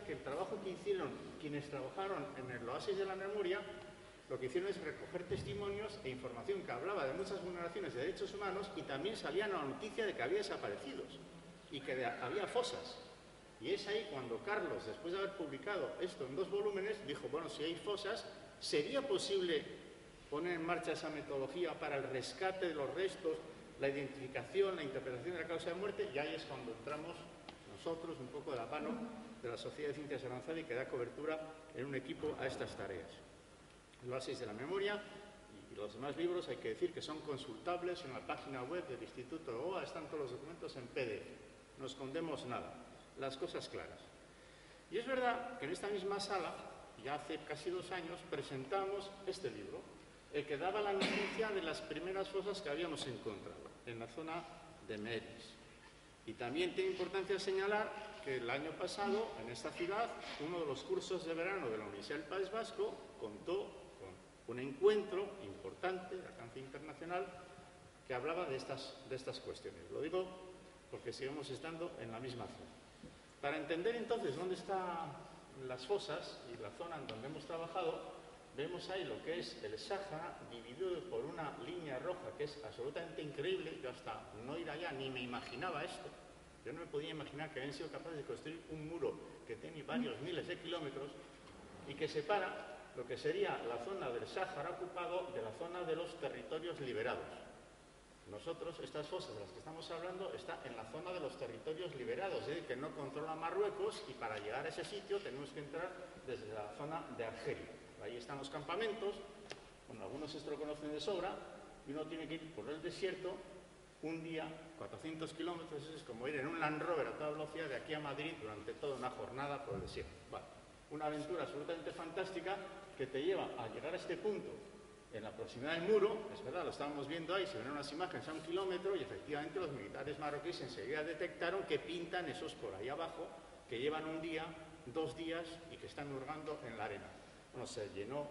que el trabajo que hicieron quienes trabajaron en el Oasis de la Memoria, lo que hicieron es recoger testimonios e información que hablaba de muchas vulneraciones de derechos humanos y también salían a la noticia de que había desaparecidos y que había fosas. Y es ahí cuando Carlos, después de haber publicado esto en dos volúmenes, dijo, bueno, si hay fosas, ¿sería posible poner en marcha esa metodología para el rescate de los restos, la identificación, la interpretación de la causa de muerte? Y ahí es cuando entramos nosotros, un poco de la mano de la Sociedad de Ciencias Avanzadas y que da cobertura en un equipo a estas tareas. El Oasis de la Memoria y los demás libros hay que decir que son consultables en la página web del Instituto OA, están todos los documentos en PDF no escondemos nada, las cosas claras. Y es verdad que en esta misma sala, ya hace casi dos años, presentamos este libro, el que daba la noticia de las primeras fosas que habíamos encontrado en la zona de Meris. Y también tiene importancia señalar que el año pasado, en esta ciudad, uno de los cursos de verano de la Universidad del País Vasco contó con un encuentro importante de alcance internacional que hablaba de estas, de estas cuestiones. Lo digo porque seguimos estando en la misma zona. Para entender entonces dónde están las fosas y la zona en donde hemos trabajado, vemos ahí lo que es el Sáhara dividido por una línea roja que es absolutamente increíble. Yo hasta no ir allá ni me imaginaba esto. Yo no me podía imaginar que habían sido capaces de construir un muro que tiene varios miles de kilómetros y que separa lo que sería la zona del Sáhara ocupado de la zona de los territorios liberados. Nosotros, estas fosas de las que estamos hablando, está en la zona de los territorios liberados, es decir, que no controla Marruecos y para llegar a ese sitio tenemos que entrar desde la zona de Argelia. Ahí están los campamentos, bueno, algunos esto lo conocen de sobra, y uno tiene que ir por el desierto un día, 400 kilómetros, es como ir en un Land Rover a toda velocidad de aquí a Madrid durante toda una jornada por el desierto. Una aventura absolutamente fantástica que te lleva a llegar a este punto en la proximidad del muro, es verdad, lo estábamos viendo ahí, se ven unas imágenes a un kilómetro y efectivamente los militares marroquíes enseguida detectaron que pintan esos por ahí abajo, que llevan un día, dos días y que están hurgando en la arena. Bueno, se llenó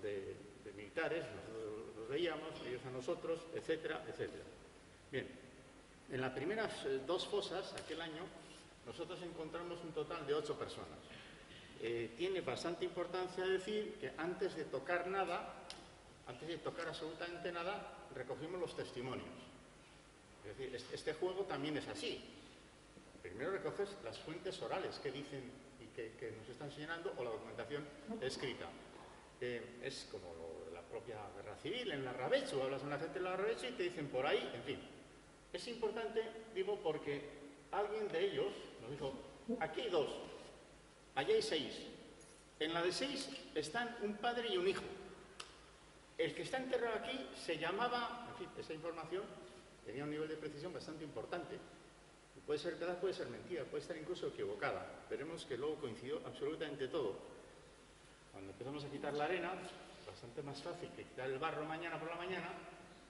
de, militares, nosotros los veíamos, ellos a nosotros, etcétera, etcétera. Bien, en las primeras eh, dos fosas, aquel año, nosotros encontramos un total de ocho personas. Eh, tiene bastante importancia decir que antes de tocar nada, antes de tocar absolutamente nada, recogimos los testimonios. Es decir, este juego también es así. Primero recoges las fuentes orales que dicen y que, nos están señalando o la documentación escrita. Eh, es como la propia guerra civil, en la Rabechu, hablas con la gente de la Rabechu y te dicen por ahí, en fin. Es importante, digo, porque alguien de ellos nos dijo, aquí hay dos, allá hay seis. En la de seis están un padre y un hijo. El que está enterrado aquí se llamaba, en fin, esa información tenía un nivel de precisión bastante importante. Puede ser verdad, puede ser mentira, puede estar incluso equivocada. Veremos que luego coincidió absolutamente todo. Cuando empezamos a quitar la arena, bastante más fácil que quitar el barro mañana por la mañana,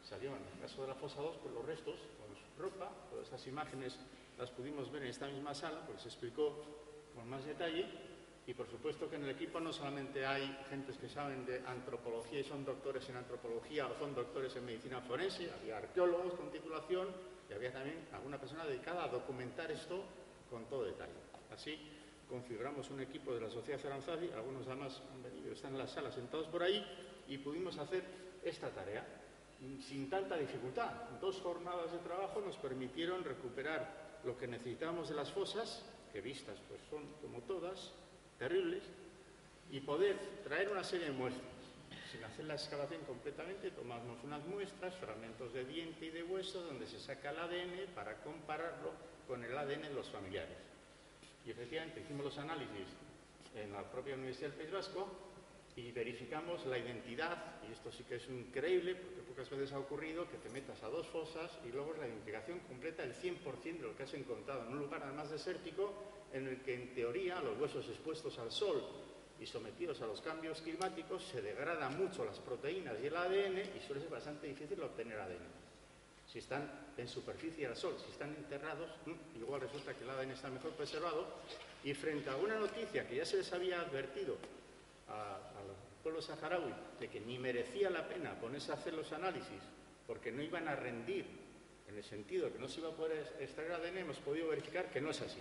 salió en el caso de la fosa 2 por los restos, con ropa, todas esas imágenes las pudimos ver en esta misma sala, porque se explicó con más detalle, y por supuesto que en el equipo no solamente hay gentes que saben de antropología y son doctores en antropología o son doctores en medicina forense, había arqueólogos con titulación y había también alguna persona dedicada a documentar esto con todo detalle. Así configuramos un equipo de la Sociedad Aranzazi, algunos además han venido, están en la sala sentados por ahí y pudimos hacer esta tarea sin tanta dificultad. Dos jornadas de trabajo nos permitieron recuperar lo que necesitábamos de las fosas, que vistas pues son como todas, terribles y poder traer una serie de muestras. Sin hacer la excavación completamente, tomamos unas muestras, fragmentos de diente y de hueso, donde se saca el ADN para compararlo con el ADN de los familiares. Y efectivamente hicimos los análisis en la propia Universidad del País Vasco y verificamos la identidad, y esto sí que es increíble, porque pocas veces ha ocurrido que te metas a dos fosas y luego la identificación completa del 100% de lo que has encontrado en un lugar además desértico en el que en teoría los huesos expuestos al sol y sometidos a los cambios climáticos se degradan mucho las proteínas y el ADN y suele ser bastante difícil obtener ADN. Si están en superficie al sol, si están enterrados, igual resulta que el ADN está mejor preservado. Y frente a una noticia que ya se les había advertido saharaui de que ni merecía la pena ponerse a hacer los análisis porque no iban a rendir en el sentido que no se iba a poder extraer ADN, hemos podido verificar que no es así.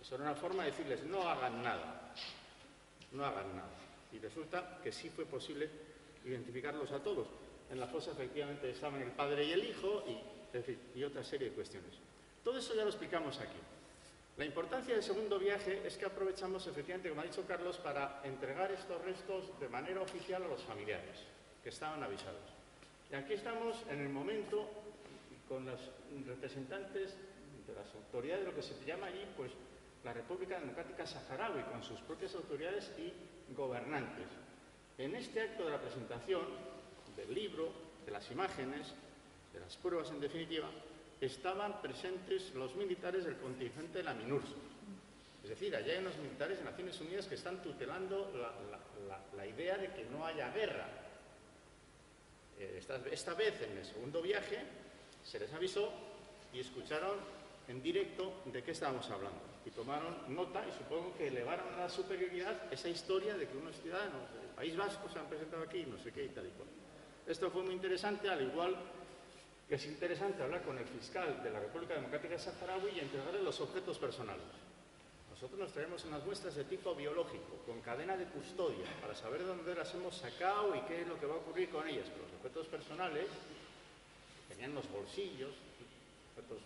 Eso era una forma de decirles, no hagan nada, no hagan nada. Y resulta que sí fue posible identificarlos a todos. En la fosa efectivamente estaban el padre y el hijo y, y otra serie de cuestiones. Todo eso ya lo explicamos aquí. La importancia del segundo viaje es que aprovechamos efectivamente, como ha dicho Carlos, para entregar estos restos de manera oficial a los familiares que estaban avisados. Y aquí estamos en el momento con los representantes de las autoridades de lo que se llama allí, pues la República Democrática Saharaui, con sus propias autoridades y gobernantes. En este acto de la presentación del libro, de las imágenes, de las pruebas en definitiva, estaban presentes los militares del contingente de la MINURSO. Es decir, allá hay unos militares de Naciones Unidas que están tutelando la, idea de que no haya guerra. Eh, esta, vez, en el segundo viaje, se les avisó y escucharon en directo de qué estábamos hablando. Y tomaron nota y supongo que elevaron a la superioridad esa historia de que unos ciudadanos del País Vasco se han presentado aquí, no sé qué y tal y cual. Esto fue muy interesante, al igual que es interesante hablar con el fiscal de la República Democrática de Saharaui y entregarle los objetos personales. Nosotros nos traemos unas muestras de tipo biológico, con cadena de custodia, para saber de dónde las hemos sacado y qué es lo que va a ocurrir con ellas. Los objetos personales tenían los bolsillos, objetos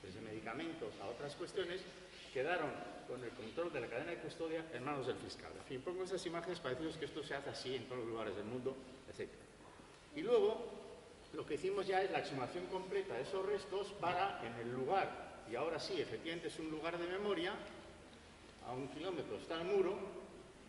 desde medicamentos a otras cuestiones, quedaron con el control de la cadena de custodia en manos del fiscal. En fin, pongo esas imágenes para deciros que esto se hace así en todos los lugares del mundo, etc. Y luego, lo que hicimos ya es la exhumación completa de esos restos para, en el lugar, y ahora sí, efectivamente es un lugar de memoria, a un kilómetro está el muro,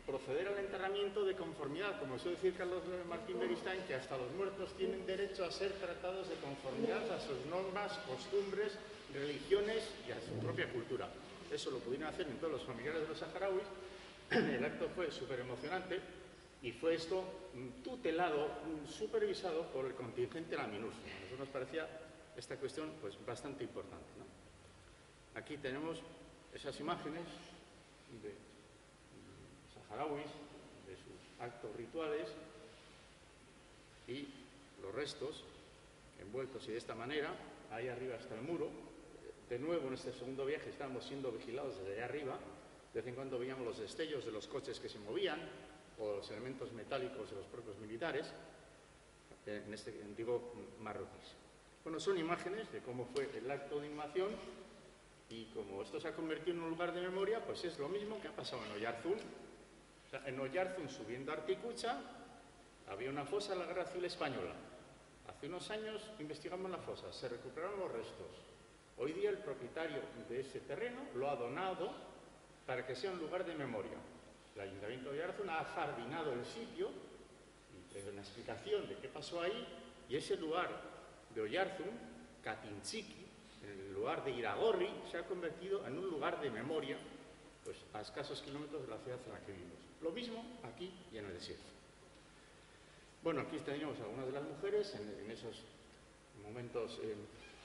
proceder al enterramiento de conformidad, como suele decir Carlos Martín Beristain, que hasta los muertos tienen derecho a ser tratados de conformidad a sus normas, costumbres, religiones y a su propia cultura. Eso lo pudieron hacer en todos los familiares de los saharauis. El acto fue súper emocionante y fue esto tutelado, supervisado por el contingente de la. A nosotros nos parecía esta cuestión pues, bastante importante. Aquí tenemos esas imágenes de saharauis, de sus actos rituales y los restos envueltos y de esta manera, ahí arriba está el muro. De nuevo en este segundo viaje estábamos siendo vigilados desde allá arriba, de vez en cuando veíamos los destellos de los coches que se movían o los elementos metálicos de los propios militares, en este antiguo marroquíes. Bueno, son imágenes de cómo fue el acto de inhumación y como esto se ha convertido en un lugar de memoria, pues es lo mismo que ha pasado en Oyarzún, en Oyarzún, subiendo a Articucha, había una fosa en la Guerra Civil Española. Hace unos años investigamos la fosa, se recuperaron los restos. Hoy día el propietario de ese terreno lo ha donado para que sea un lugar de memoria. El Ayuntamiento de Oyarzún ha jardinado el sitio y una explicación de qué pasó ahí y ese lugar de Oyarzún, Katinchiki, el lugar de Iragorri, se ha convertido en un lugar de memoria pues, a escasos kilómetros de la ciudad en la que vivimos. Lo mismo aquí y en el desierto. Bueno, aquí tenemos algunas de las mujeres en, esos momentos eh,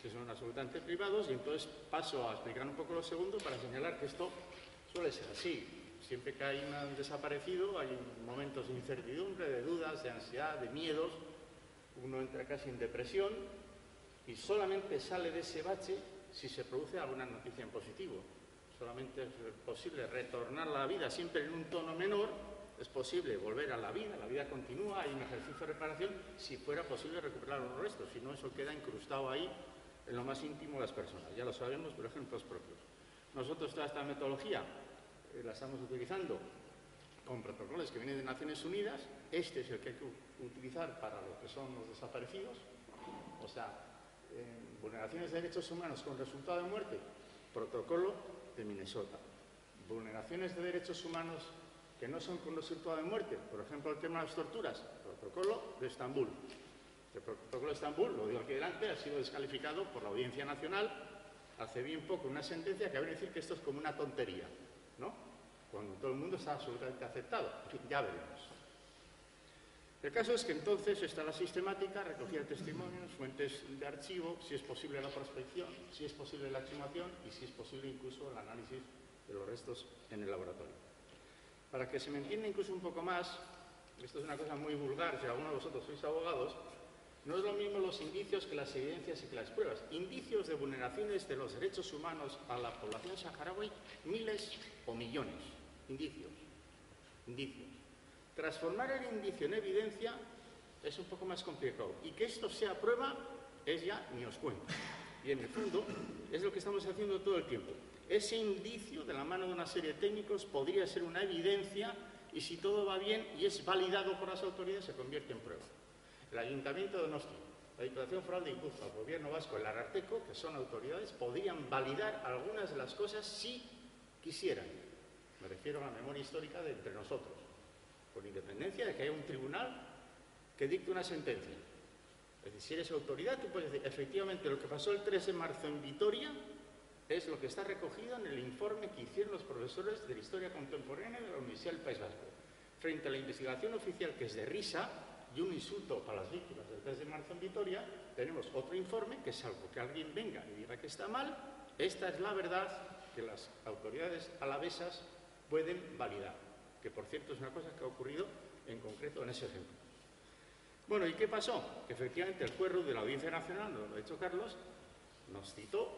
que son absolutamente privados y entonces paso a explicar un poco lo segundo para señalar que esto suele ser así. Siempre que hay un desaparecido hay momentos de incertidumbre, de dudas, de ansiedad, de miedos. Uno entra casi en depresión y solamente sale de ese bache si se produce alguna noticia en positivo solamente es posible retornar a la vida siempre en un tono menor, es posible volver a la vida, la vida continúa, hay un ejercicio de reparación, si fuera posible recuperar los restos, si no eso queda incrustado ahí en lo más íntimo de las personas. Ya lo sabemos por ejemplos propios. Nosotros toda esta metodología la estamos utilizando con protocolos que vienen de Naciones Unidas, este es el que hay que utilizar para los que son los desaparecidos, o sea, vulneraciones de derechos humanos con resultado de muerte, protocolo de Minnesota. Vulneraciones de derechos humanos que no son con resultado de muerte, por ejemplo el tema de las torturas, protocolo de Estambul. El protocolo de Estambul, lo digo aquí delante, ha sido descalificado por la Audiencia Nacional hace bien poco una sentencia que habría decir que esto es como una tontería, todo el mundo está absolutamente aceptado. Ya veremos. El caso es que entonces está la sistemática, recogida testimonios, fuentes de archivo, si es posible la prospección, si es posible la exhumación y si es posible incluso el análisis de los restos en el laboratorio. Para que se me entienda incluso un poco más, esto es una cosa muy vulgar, si alguno de vosotros sois abogados, no es lo mismo los indicios que las evidencias y que las pruebas. Indicios de vulneraciones de los derechos humanos a la población saharaui, miles o millones. Indicios. Indicios. Transformar el indicio en evidencia es un poco más complicado. Y que esto sea prueba es ya ni os cuento. Y en el fondo es lo que estamos haciendo todo el tiempo. Ese indicio de la mano de una serie de técnicos podría ser una evidencia y si todo va bien y es validado por las autoridades se convierte en prueba. El Ayuntamiento de Donosti, la Diputación Foral de Guipúzcoa, el Gobierno Vasco, el Ararteco, que son autoridades, podrían validar algunas de las cosas si quisieran. Me refiero a la memoria histórica de entre nosotros con independencia de que haya un tribunal que dicte una sentencia. Es decir, si eres autoridad, tú puedes decir, efectivamente, lo que pasó el 3 de marzo en Vitoria es lo que está recogido en el informe que hicieron los profesores de la historia contemporánea de la Universidad del País Vasco. Frente a la investigación oficial, que es de risa y un insulto para las víctimas del 3 de marzo en Vitoria, tenemos otro informe que, salvo que alguien venga y diga que está mal, esta es la verdad que las autoridades alavesas pueden validar que por cierto es una cosa que ha ocurrido en concreto en ese ejemplo. Bueno, ¿y qué pasó? Que efectivamente el juez de la Audiencia Nacional, lo ha dicho Carlos, nos citó,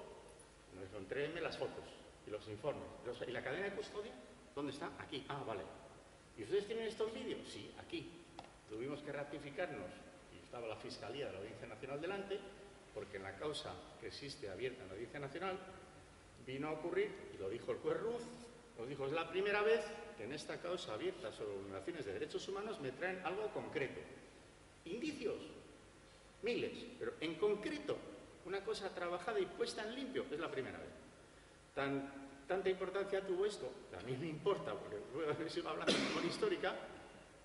nos entréguenme las fotos y los informes. ¿Y la cadena de custodia? ¿Dónde está? Aquí. Ah, vale. ¿Y ustedes tienen estos vídeos? Sí, aquí. Tuvimos que ratificarnos, y estaba la Fiscalía de la Audiencia Nacional delante, porque en la causa que existe abierta en la Audiencia Nacional vino a ocurrir, y lo dijo el juez lo dijo, es la primera vez en esta causa abierta sobre vulneraciones de derechos humanos me traen algo concreto. Indicios, miles, pero en concreto, una cosa trabajada y puesta en limpio, es la primera vez. tanta importancia tuvo esto, a mí me importa, porque va hablando de memoria histórica,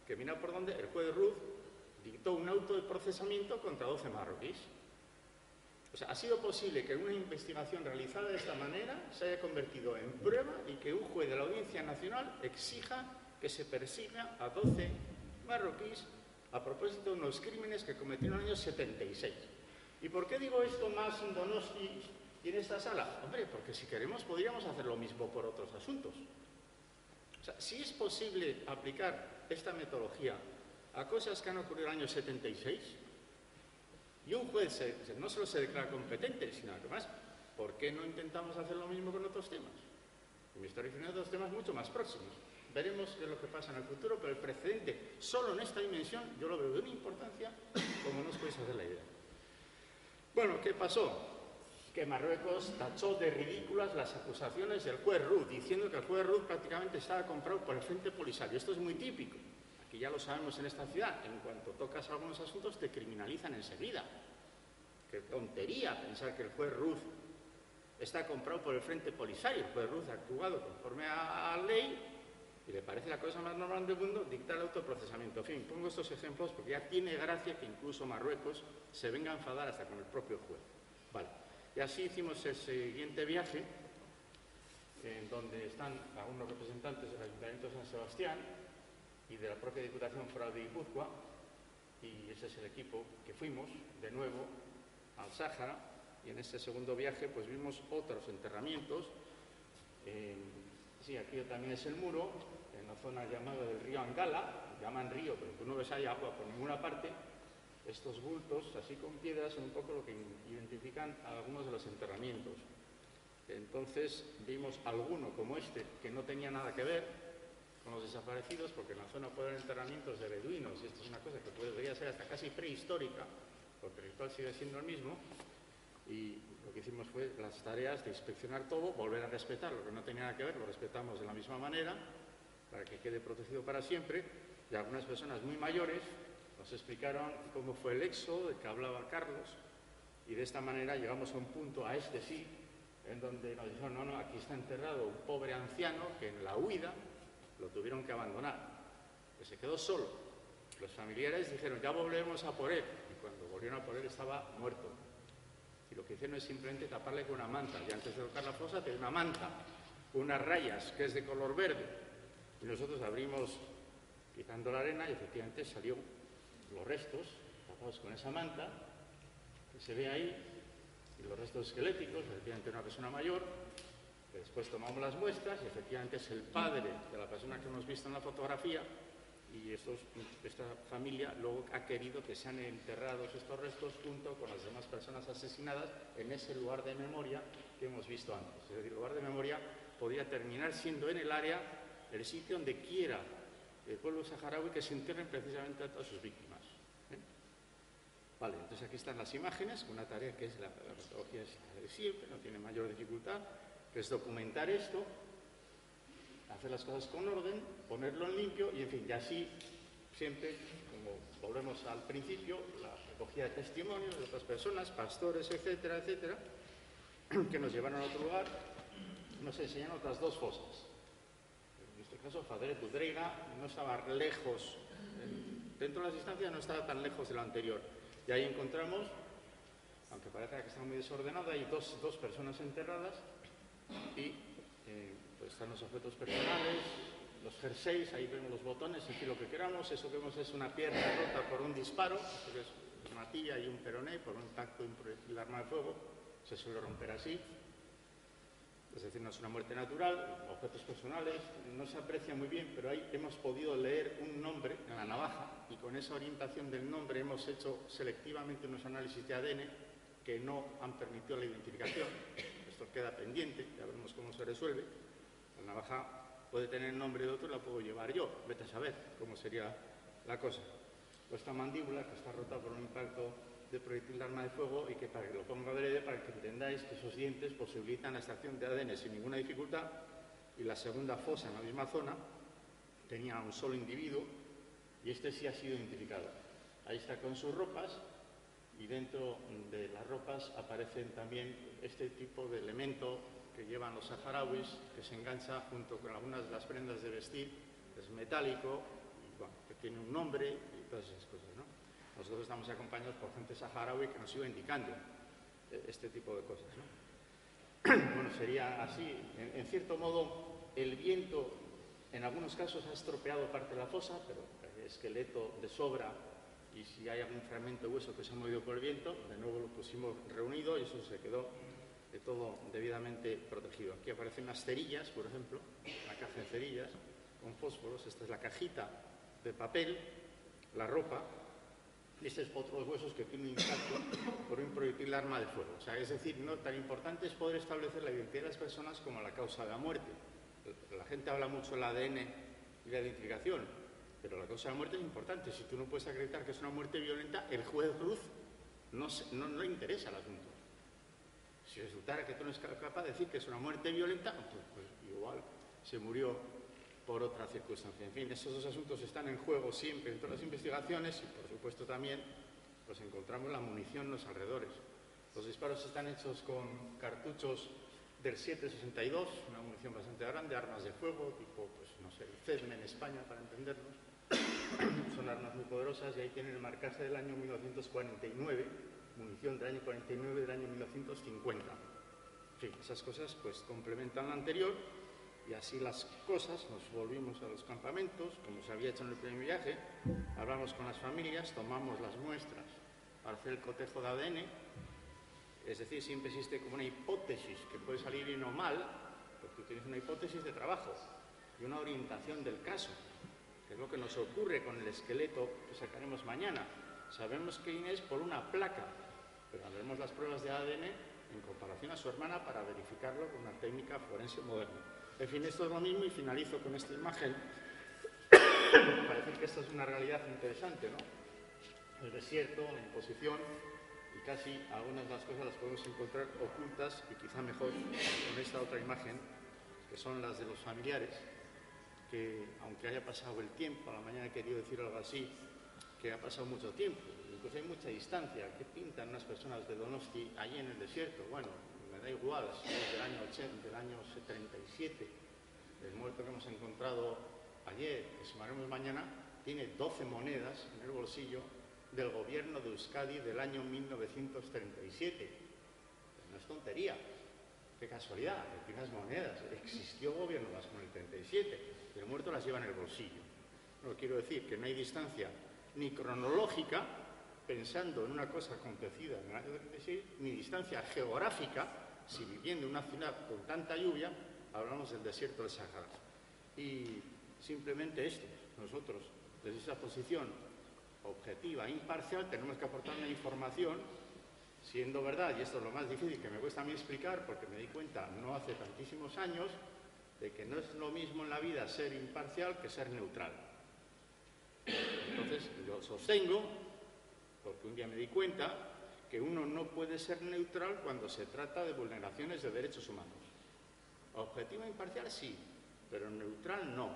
que mira por dónde el juez Ruth dictó un auto de procesamiento contra 12 marroquíes. Ha sido posible que una investigación realizada de esta manera se haya convertido en prueba y que un juez de la Audiencia Nacional exija que se persiga a 12 marroquíes a propósito de unos crímenes que cometieron en el año 76. ¿Y por qué digo esto más en Donosti y en esta sala? Hombre, porque si queremos podríamos hacer lo mismo por otros asuntos. O sea, si es posible aplicar esta metodología a cosas que han ocurrido en el año 76, y un juez no solo se declara competente, sino además, ¿por qué no intentamos hacer lo mismo con otros temas? En mi historia de otros temas mucho más próximos. Veremos qué es lo que pasa en el futuro, pero el precedente, solo en esta dimensión, yo lo veo de una importancia como no os podéis hacer la idea. Bueno, ¿qué pasó? Que Marruecos tachó de ridículas las acusaciones del juez Ruth, diciendo que el juez Ruth prácticamente estaba comprado por el Frente Polisario. Esto es muy típico ya lo sabemos en esta ciudad, en cuanto tocas algunos asuntos te criminalizan enseguida. Qué tontería pensar que el juez Ruth está comprado por el Frente Polisario. El juez Ruth ha actuado conforme a la ley y le parece la cosa más normal del mundo dictar el autoprocesamiento. En fin, pongo estos ejemplos porque ya tiene gracia que incluso Marruecos se venga a enfadar hasta con el propio juez. Vale. Y así hicimos el siguiente viaje, en donde están algunos representantes del Ayuntamiento de San Sebastián, y de la propia Diputación Foral de Guipúzcoa, y ese es el equipo que fuimos de nuevo al Sáhara, y en este segundo viaje pues vimos otros enterramientos. sí, aquí también es el muro, en la zona llamada del río Angala, llaman río, pero tú no ves ahí agua por ninguna parte. Estos bultos, así con piedras, son un poco lo que identifican a algunos de los enterramientos. Entonces vimos alguno como este, que no tenía nada que ver, con los desaparecidos, porque en la zona puede haber enterramientos de beduinos, y esto es una cosa que podría ser hasta casi prehistórica, porque el ritual sigue siendo el mismo, y lo que hicimos fue las tareas de inspeccionar todo, volver a respetar lo que no tenía nada que ver, lo respetamos de la misma manera, para que quede protegido para siempre, y algunas personas muy mayores nos explicaron cómo fue el éxodo de que hablaba Carlos, y de esta manera llegamos a un punto, a este sí, en donde nos dijeron, no, no, aquí está enterrado un pobre anciano que en la huida lo tuvieron que abandonar, que se quedó solo. Los familiares dijeron, ya volvemos a por él, y cuando volvieron a por él estaba muerto. Y lo que hicieron es simplemente taparle con una manta, y antes de tocar la fosa tenía una manta, unas rayas, que es de color verde. Y nosotros abrimos quitando la arena y efectivamente salió los restos tapados con esa manta que se ve ahí, y los restos esqueléticos, efectivamente una persona mayor, después tomamos las muestras y efectivamente es el padre de la persona que hemos visto en la fotografía y esta familia luego ha querido que sean enterrados estos restos junto con las demás personas asesinadas en ese lugar de memoria que hemos visto antes. Es decir, el lugar de memoria podría terminar siendo en el área el sitio donde quiera el pueblo saharaui que se entierren precisamente a todas sus víctimas. ¿eh? Vale, entonces aquí están las imágenes, una tarea que es la, la de siempre, no tiene mayor dificultad, es documentar esto, hacer las cosas con orden, ponerlo en limpio y, en fin, y así siempre, como volvemos al principio, la recogida de testimonios de otras personas, pastores, etcétera, etcétera, que nos llevaron a otro lugar, nos enseñan otras dos fosas. En este caso, Fadre Budreiga no estaba lejos, dentro de las distancias no estaba tan lejos de lo anterior. Y ahí encontramos, aunque parezca que está muy desordenado, hay dos, dos personas enterradas y eh, pues están los objetos personales, los jerseys, ahí vemos los botones, fin, lo que queramos. Eso que vemos es una pierna rota por un disparo, que es una tía y un peroné, por un impacto de arma de fuego. Se suele romper así. Es decir, no es una muerte natural, objetos personales, no se aprecia muy bien, pero ahí hemos podido leer un nombre en la navaja y con esa orientación del nombre hemos hecho selectivamente unos análisis de ADN que no han permitido la identificación. Esto queda pendiente, ya veremos cómo se resuelve. La navaja puede tener el nombre de otro la puedo llevar yo. Vete a saber cómo sería la cosa. O esta mandíbula que está rota por un impacto de proyectil de arma de fuego y que para que lo ponga adrede, para que entendáis que esos dientes posibilitan la extracción de ADN sin ninguna dificultad. Y la segunda fosa en la misma zona tenía un solo individuo y este sí ha sido identificado. Ahí está con sus ropas y dentro de las ropas aparecen también este tipo de elemento que llevan los saharauis, que se engancha junto con algunas de las prendas de vestir, es metálico, que tiene un nombre y todas esas cosas. ¿no? Nosotros estamos acompañados por gente saharaui que nos iba indicando eh, este tipo de cosas. ¿no? bueno, sería así. En, en, cierto modo, el viento en algunos casos ha estropeado parte de la fosa, pero el esqueleto de sobra y si hay algún fragmento de hueso que se ha movido por el viento, de nuevo lo pusimos reunido y eso se quedó de todo debidamente protegido. Aquí aparecen unas cerillas, por ejemplo, una caja de cerillas con fósforos. Esta es la cajita de papel, la ropa. Y este es otro de los huesos que tiene un impacto por un proyectil de arma de fuego. O sea, es decir, no tan importante es poder establecer la identidad de las personas como la causa de la muerte. La gente habla mucho del ADN y la identificación, pero la causa de la muerte es importante. Si tú no puedes acreditar que es una muerte violenta, el juez Cruz no, no, no le interesa el asunto. Si resultara que tú no eres capaz de decir que es una muerte violenta, pues, pues, igual se murió por otra circunstancia. En fin, esos dos asuntos están en juego siempre en todas las investigaciones y, por supuesto, también pues encontramos la munición en los alrededores. Los disparos están hechos con cartuchos del 762, una munición bastante grande, armas de fuego, tipo, pues no sé, el CEDME en España, para entendernos. Son armas muy poderosas y ahí tienen el marcaje del año 1949 munición del año 49 del año 1950. En fin, esas cosas pues complementan la anterior y así las cosas, nos volvimos a los campamentos, como se había hecho en el primer viaje, hablamos con las familias, tomamos las muestras para el cotejo de ADN, es decir, siempre existe como una hipótesis que puede salir bien o mal, porque tienes una hipótesis de trabajo y una orientación del caso, que es lo que nos ocurre con el esqueleto que sacaremos mañana. Sabemos que Inés por una placa pero haremos las pruebas de ADN en comparación a su hermana para verificarlo con una técnica forense moderna. En fin, esto es lo mismo y finalizo con esta imagen para decir que esta es una realidad interesante, ¿no? El desierto, la imposición y casi algunas de las cosas las podemos encontrar ocultas y quizá mejor con esta otra imagen, que son las de los familiares, que aunque haya pasado el tiempo, a la mañana he querido decir algo así, que ha pasado mucho tiempo, pues hay mucha distancia. ¿Qué pintan unas personas de Donosti allí en el desierto? Bueno, me da igual, si es del año 80, del año 37. El muerto que hemos encontrado ayer, que sumaremos mañana, tiene 12 monedas en el bolsillo del gobierno de Euskadi del año 1937. No es tontería. Qué casualidad, que unas monedas. Existió gobierno más con el 37. Y el muerto las lleva en el bolsillo. No quiero decir que no hay distancia ni cronológica, pensando en una cosa acontecida en el año 36, ni distancia geográfica, si viviendo en una ciudad con tanta lluvia, hablamos del desierto del Sahara. Y simplemente esto, nosotros, desde esa posición objetiva, imparcial, tenemos que aportar una información, siendo verdad, y esto es lo más difícil que me cuesta a mí explicar, porque me di cuenta no hace tantísimos años, de que no es lo mismo en la vida ser imparcial que ser neutral. Entonces, yo sostengo, porque un día me di cuenta, que uno no puede ser neutral cuando se trata de vulneraciones de derechos humanos. Objetivo imparcial sí, pero neutral no.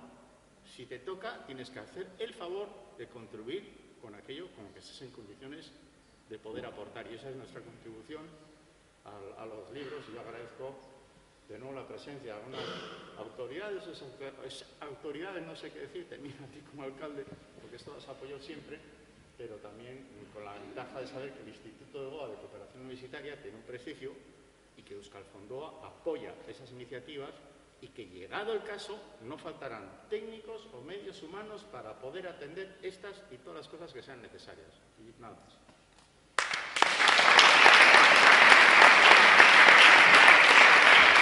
Si te toca, tienes que hacer el favor de contribuir con aquello con lo que estés en condiciones de poder aportar. Y esa es nuestra contribución a, los libros. Y yo agradezco de nuevo la presencia de algunas autoridades, esas autoridades, no sé qué decirte, mira a ti como alcalde, porque esto las apoyo siempre, pero también con la ventaja de saber que el Instituto de Goa de Cooperación Universitaria tiene un prestigio y que Euskal Fondoa apoya esas iniciativas y que llegado el caso no faltarán técnicos o medios humanos para poder atender estas y todas las cosas que sean necesarias. Y nada más.